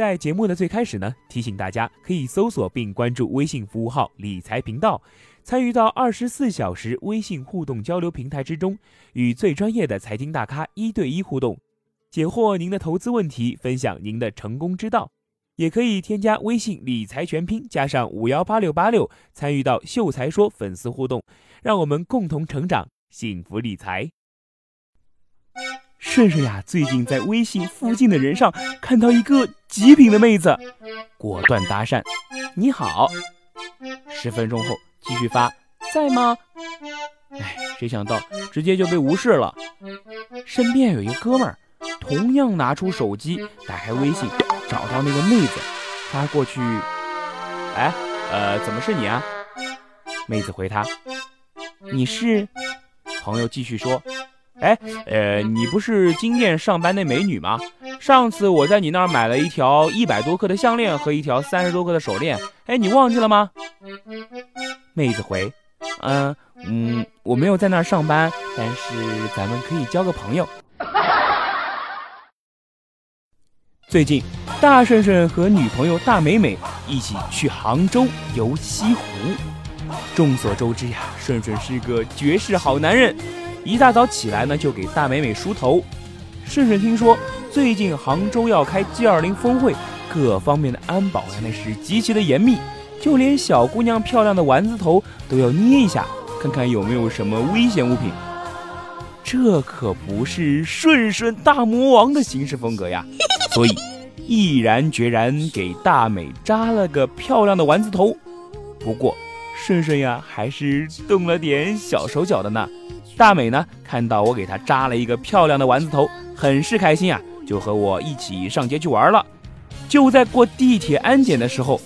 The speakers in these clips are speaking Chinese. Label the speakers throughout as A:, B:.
A: 在节目的最开始呢，提醒大家可以搜索并关注微信服务号“理财频道”，参与到二十四小时微信互动交流平台之中，与最专业的财经大咖一对一互动，解惑您的投资问题，分享您的成功之道。也可以添加微信“理财全拼”加上五幺八六八六，参与到“秀才说”粉丝互动，让我们共同成长，幸福理财。顺顺呀，最近在微信附近的人上看到一个极品的妹子，果断搭讪：“你好。”十分钟后继续发：“在吗？”哎，谁想到直接就被无视了。身边有一个哥们儿，同样拿出手机，打开微信，找到那个妹子，发过去：“哎，呃，怎么是你啊？”妹子回他：“你是？”朋友继续说。哎，呃，你不是金店上班那美女吗？上次我在你那儿买了一条一百多克的项链和一条三十多克的手链，哎，你忘记了吗？妹子回，嗯嗯，我没有在那儿上班，但是咱们可以交个朋友。最近，大顺顺和女朋友大美美一起去杭州游西湖。众所周知呀，顺顺是个绝世好男人。一大早起来呢，就给大美美梳头。顺顺听说最近杭州要开 G20 峰会，各方面的安保呀那是极其的严密，就连小姑娘漂亮的丸子头都要捏一下，看看有没有什么危险物品。这可不是顺顺大魔王的行事风格呀，所以毅然决然给大美扎了个漂亮的丸子头。不过顺顺呀还是动了点小手脚的呢。大美呢，看到我给她扎了一个漂亮的丸子头，很是开心啊，就和我一起上街去玩了。就在过地铁安检的时候，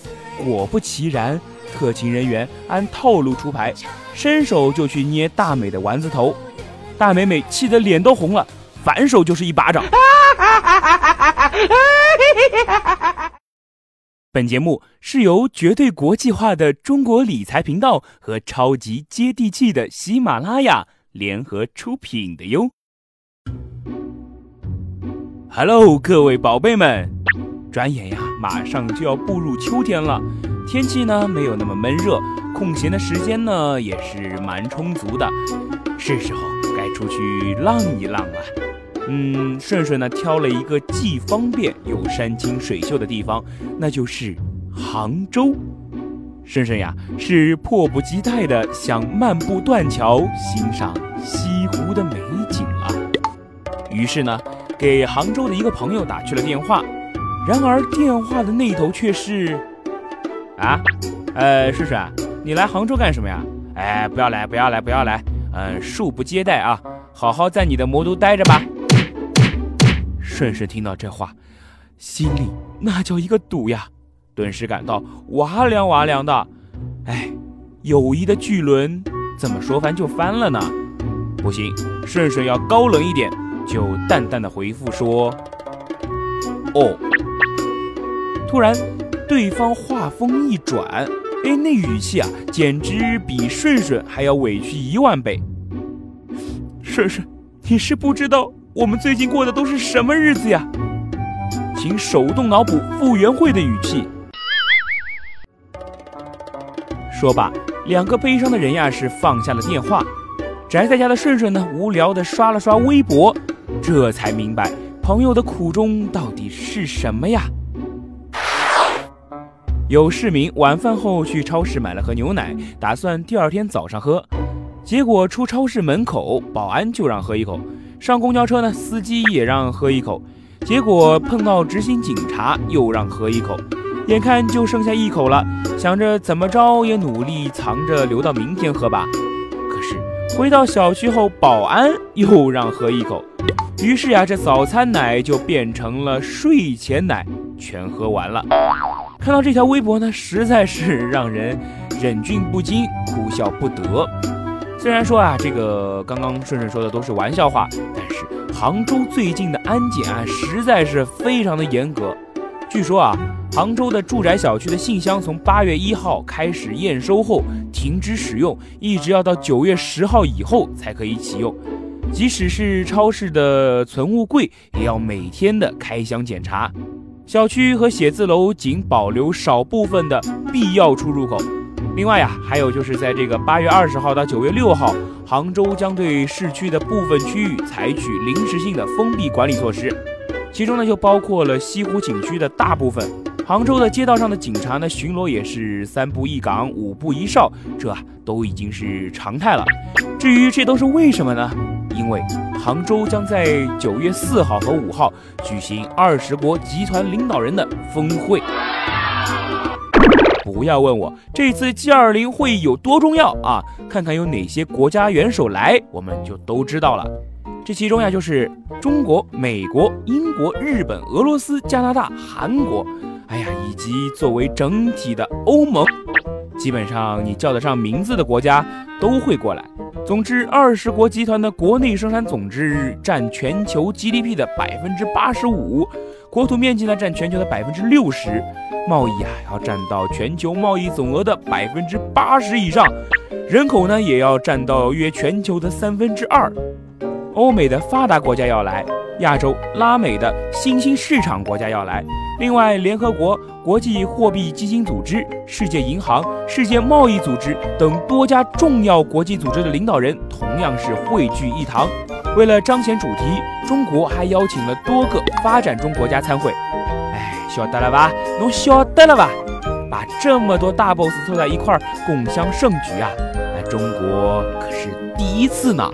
A: 果不其然，特勤人员按套路出牌，伸手就去捏大美的丸子头。大美美气得脸都红了，反手就是一巴掌。本节目是由绝对国际化的中国理财频道和超级接地气的喜马拉雅。联合出品的哟。Hello，各位宝贝们，转眼呀，马上就要步入秋天了，天气呢没有那么闷热，空闲的时间呢也是蛮充足的，是时候该出去浪一浪了。嗯，顺顺呢挑了一个既方便又山清水秀的地方，那就是杭州。顺顺呀，是迫不及待的想漫步断桥，欣赏西湖的美景了。于是呢，给杭州的一个朋友打去了电话。然而电话的那头却是：“啊，呃，顺顺，你来杭州干什么呀？哎，不要来，不要来，不要来，嗯，恕不接待啊，好好在你的魔都待着吧。”顺顺听到这话，心里那叫一个堵呀。顿时感到哇凉哇凉的，哎，友谊的巨轮怎么说翻就翻了呢？不行，顺顺要高冷一点，就淡淡的回复说：“哦。”突然，对方话锋一转，哎，那语气啊，简直比顺顺还要委屈一万倍。顺顺，你是不知道我们最近过的都是什么日子呀？请手动脑补傅园慧的语气。说罢，两个悲伤的人呀是放下了电话。宅在家的顺顺呢，无聊的刷了刷微博，这才明白朋友的苦衷到底是什么呀。有市民晚饭后去超市买了盒牛奶，打算第二天早上喝，结果出超市门口，保安就让喝一口；上公交车呢，司机也让喝一口，结果碰到执行警察又让喝一口。眼看就剩下一口了，想着怎么着也努力藏着留到明天喝吧。可是回到小区后，保安又让喝一口，于是呀，这早餐奶就变成了睡前奶，全喝完了。看到这条微博呢，实在是让人忍俊不禁，哭笑不得。虽然说啊，这个刚刚顺顺说的都是玩笑话，但是杭州最近的安检啊，实在是非常的严格。据说啊，杭州的住宅小区的信箱从八月一号开始验收后停止使用，一直要到九月十号以后才可以启用。即使是超市的存物柜，也要每天的开箱检查。小区和写字楼仅保留少部分的必要出入口。另外呀，还有就是在这个八月二十号到九月六号，杭州将对市区的部分区域采取临时性的封闭管理措施，其中呢就包括了西湖景区的大部分。杭州的街道上的警察呢巡逻也是三步一岗，五步一哨，这都已经是常态了。至于这都是为什么呢？因为杭州将在九月四号和五号举行二十国集团领导人的峰会。不要问我这次 G20 会议有多重要啊！看看有哪些国家元首来，我们就都知道了。这其中呀，就是中国、美国、英国、日本、俄罗斯、加拿大、韩国，哎呀，以及作为整体的欧盟，基本上你叫得上名字的国家都会过来。总之，二十国集团的国内生产总值占全球 GDP 的百分之八十五，国土面积呢占全球的百分之六十。贸易啊，要占到全球贸易总额的百分之八十以上，人口呢也要占到约全球的三分之二。欧美的发达国家要来，亚洲、拉美的新兴市场国家要来。另外，联合国、国际货币基金组织、世界银行、世界贸易组织等多家重要国际组织的领导人同样是汇聚一堂。为了彰显主题，中国还邀请了多个发展中国家参会。哎晓得了吧？侬晓得了吧？把这么多大 boss 凑在一块儿共襄盛举啊！哎，中国可是第一次呢。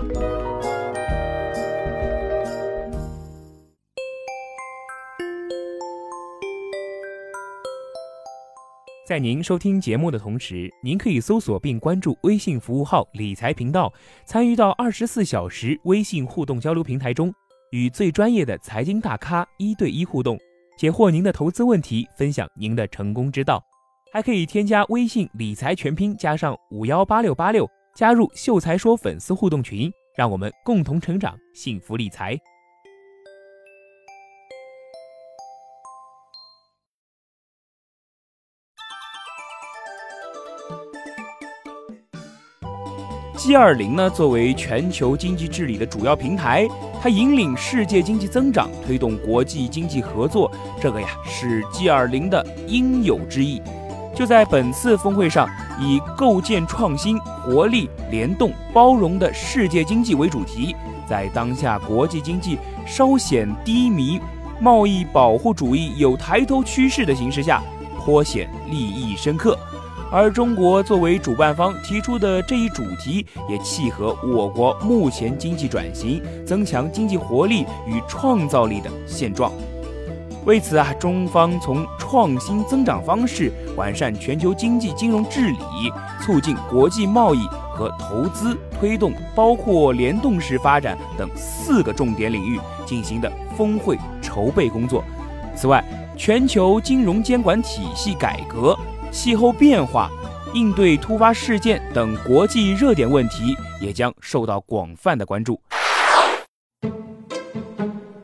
A: 在您收听节目的同时，您可以搜索并关注微信服务号“理财频道”，参与到二十四小时微信互动交流平台中，与最专业的财经大咖一对一互动。解惑您的投资问题，分享您的成功之道，还可以添加微信理财全拼加上五幺八六八六，加入秀才说粉丝互动群，让我们共同成长，幸福理财。G 二零呢，作为全球经济治理的主要平台，它引领世界经济增长，推动国际经济合作，这个呀是 G 二零的应有之义。就在本次峰会上，以构建创新、活力、联动、包容的世界经济为主题，在当下国际经济稍显低迷、贸易保护主义有抬头趋势的形势下，颇显利益深刻。而中国作为主办方提出的这一主题，也契合我国目前经济转型、增强经济活力与创造力的现状。为此啊，中方从创新增长方式、完善全球经济金融治理、促进国际贸易和投资、推动包括联动式发展等四个重点领域进行的峰会筹备工作。此外，全球金融监管体系改革。气候变化、应对突发事件等国际热点问题也将受到广泛的关注。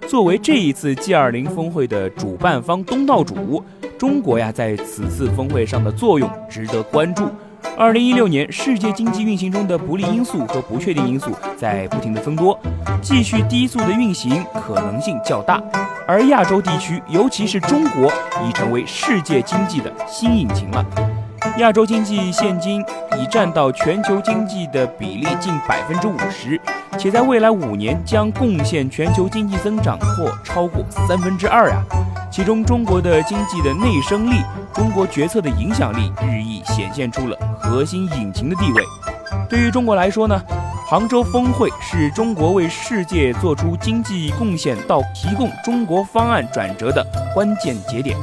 A: 作为这一次 G20 峰会的主办方东道主，中国呀在此次峰会上的作用值得关注。二零一六年，世界经济运行中的不利因素和不确定因素在不停的增多，继续低速的运行可能性较大。而亚洲地区，尤其是中国，已成为世界经济的新引擎了。亚洲经济现今已占到全球经济的比例近百分之五十，且在未来五年将贡献全球经济增长或超过三分之二呀。其中，中国的经济的内生力、中国决策的影响力日益显现出了核心引擎的地位。对于中国来说呢，杭州峰会是中国为世界做出经济贡献到提供中国方案转折的关键节点。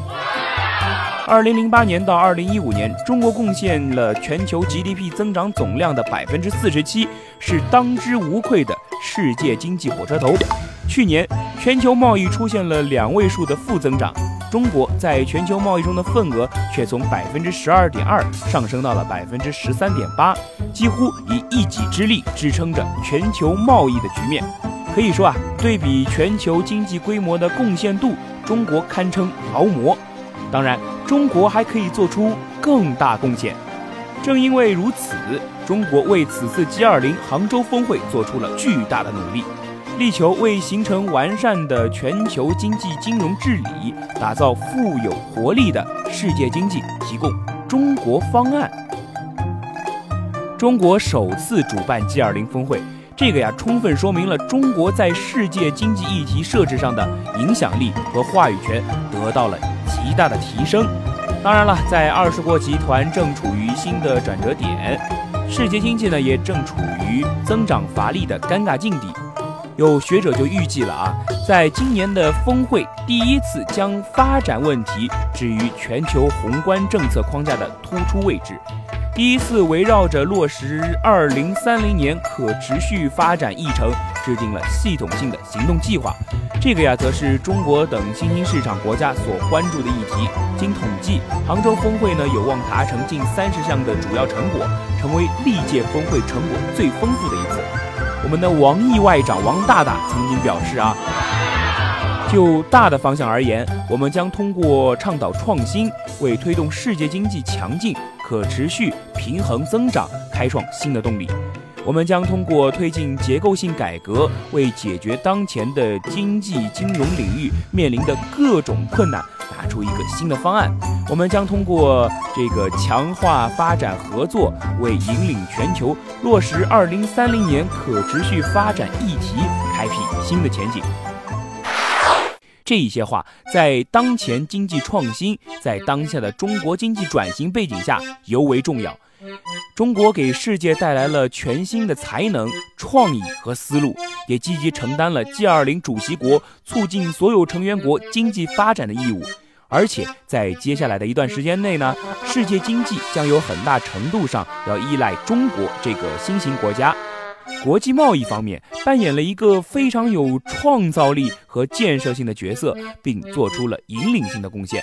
A: 二零零八年到二零一五年，中国贡献了全球 GDP 增长总量的百分之四十七，是当之无愧的世界经济火车头。去年，全球贸易出现了两位数的负增长，中国在全球贸易中的份额却从百分之十二点二上升到了百分之十三点八，几乎以一己之力支撑着全球贸易的局面。可以说啊，对比全球经济规模的贡献度，中国堪称劳模。当然，中国还可以做出更大贡献。正因为如此，中国为此次 G20 杭州峰会做出了巨大的努力。力求为形成完善的全球经济金融治理、打造富有活力的世界经济提供中国方案。中国首次主办 G20 峰会，这个呀，充分说明了中国在世界经济议题设置上的影响力和话语权得到了极大的提升。当然了，在二十国集团正处于新的转折点，世界经济呢也正处于增长乏力的尴尬境地。有学者就预计了啊，在今年的峰会第一次将发展问题置于全球宏观政策框架的突出位置。第一次围绕着落实二零三零年可持续发展议程，制定了系统性的行动计划。这个呀，则是中国等新兴市场国家所关注的议题。经统计，杭州峰会呢有望达成近三十项的主要成果，成为历届峰会成果最丰富的一。我们的王毅外长王大大曾经表示啊，就大的方向而言，我们将通过倡导创新，为推动世界经济强劲。可持续平衡增长开创新的动力。我们将通过推进结构性改革，为解决当前的经济金融领域面临的各种困难，拿出一个新的方案。我们将通过这个强化发展合作，为引领全球落实二零三零年可持续发展议题开辟新的前景。这一些话在当前经济创新，在当下的中国经济转型背景下尤为重要。中国给世界带来了全新的才能、创意和思路，也积极承担了 G20 主席国促进所有成员国经济发展的义务。而且在接下来的一段时间内呢，世界经济将有很大程度上要依赖中国这个新型国家。国际贸易方面扮演了一个非常有创造力和建设性的角色，并做出了引领性的贡献。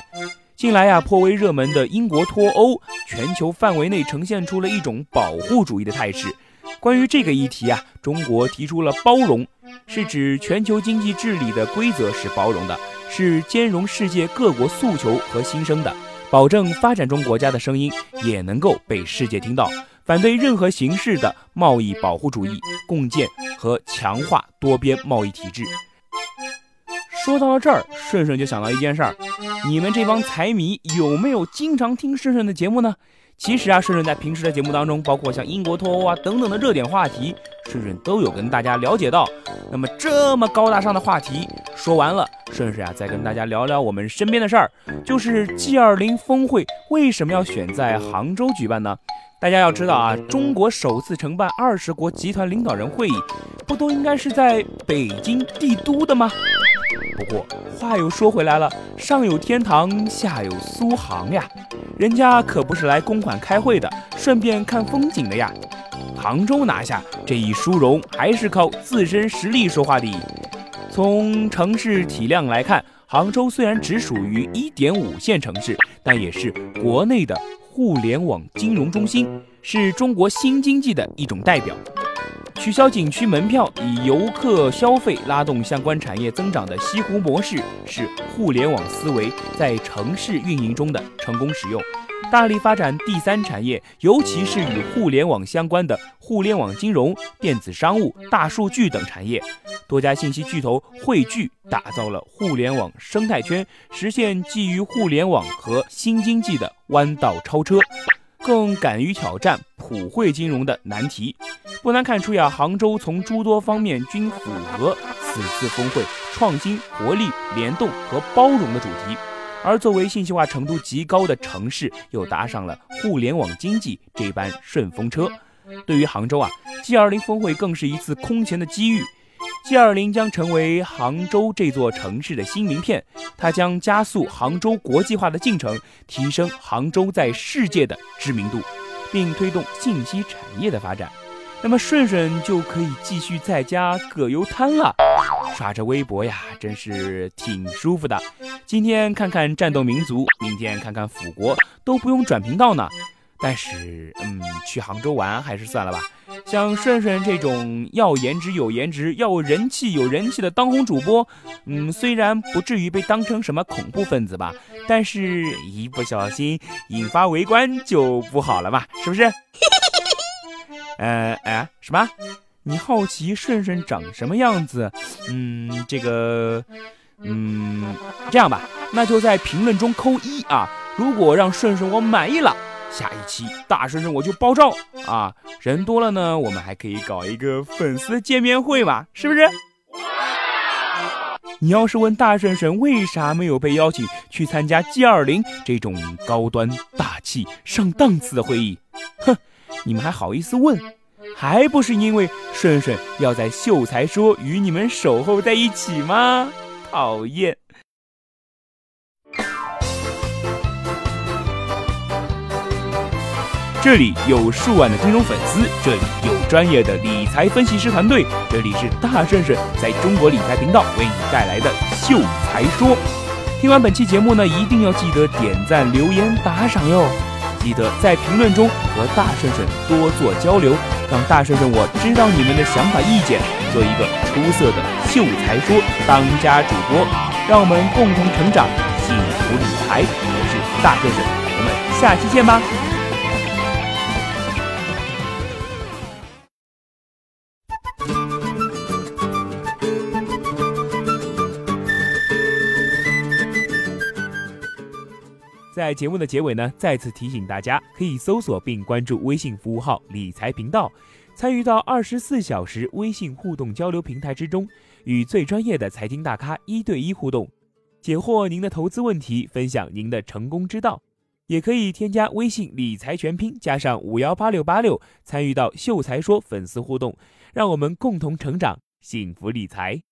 A: 近来呀，颇为热门的英国脱欧，全球范围内呈现出了一种保护主义的态势。关于这个议题啊，中国提出了包容，是指全球经济治理的规则是包容的，是兼容世界各国诉求和心声的，保证发展中国家的声音也能够被世界听到。反对任何形式的贸易保护主义，共建和强化多边贸易体制。说到了这儿，顺顺就想到一件事儿：你们这帮财迷有没有经常听顺顺的节目呢？其实啊，顺顺在平时的节目当中，包括像英国脱欧啊等等的热点话题，顺顺都有跟大家了解到。那么这么高大上的话题说完了，顺顺啊再跟大家聊聊我们身边的事儿，就是 G20 峰会为什么要选在杭州举办呢？大家要知道啊，中国首次承办二十国集团领导人会议，不都应该是在北京帝都的吗？不过话又说回来了，上有天堂，下有苏杭呀，人家可不是来公馆开会的，顺便看风景的呀。杭州拿下这一殊荣，还是靠自身实力说话的。从城市体量来看，杭州虽然只属于一点五线城市，但也是国内的。互联网金融中心是中国新经济的一种代表。取消景区门票，以游客消费拉动相关产业增长的西湖模式，是互联网思维在城市运营中的成功使用。大力发展第三产业，尤其是与互联网相关的互联网金融、电子商务、大数据等产业。多家信息巨头汇聚，打造了互联网生态圈，实现基于互联网和新经济的弯道超车，更敢于挑战普惠金融的难题。不难看出呀，杭州从诸多方面均符合此次峰会创新、活力、联动和包容的主题。而作为信息化程度极高的城市，又搭上了互联网经济这班顺风车。对于杭州啊，G20 峰会更是一次空前的机遇。G20 将成为杭州这座城市的新名片，它将加速杭州国际化的进程，提升杭州在世界的知名度，并推动信息产业的发展。那么顺顺就可以继续在家葛优瘫了，刷着微博呀，真是挺舒服的。今天看看战斗民族，明天看看腐国，都不用转频道呢。但是，嗯，去杭州玩还是算了吧。像顺顺这种要颜值有颜值，要人气有人气的当红主播，嗯，虽然不至于被当成什么恐怖分子吧，但是一不小心引发围观就不好了嘛，是不是？呃，哎，什么？你好奇顺顺长什么样子？嗯，这个，嗯，这样吧，那就在评论中扣一啊。如果让顺顺我满意了，下一期大顺顺我就爆照啊。人多了呢，我们还可以搞一个粉丝见面会嘛，是不是？你要是问大顺顺为啥没有被邀请去参加 G 二零这种高端大气上档次的会议，哼，你们还好意思问？还不是因为顺顺要在秀才说与你们守候在一起吗？讨厌！这里有数万的金融粉丝，这里有专业的理财分析师团队，这里是大顺顺在中国理财频道为你带来的秀才说。听完本期节目呢，一定要记得点赞、留言、打赏哟！记得在评论中和大顺顺多做交流。让大顺顺我知道你们的想法意见，做一个出色的秀才说当家主播，让我们共同成长，幸福理财。我是大顺顺，我们下期见吧。在节目的结尾呢，再次提醒大家，可以搜索并关注微信服务号“理财频道”，参与到二十四小时微信互动交流平台之中，与最专业的财经大咖一对一互动，解惑您的投资问题，分享您的成功之道。也可以添加微信“理财全拼”加上五幺八六八六，参与到秀才说粉丝互动，让我们共同成长，幸福理财。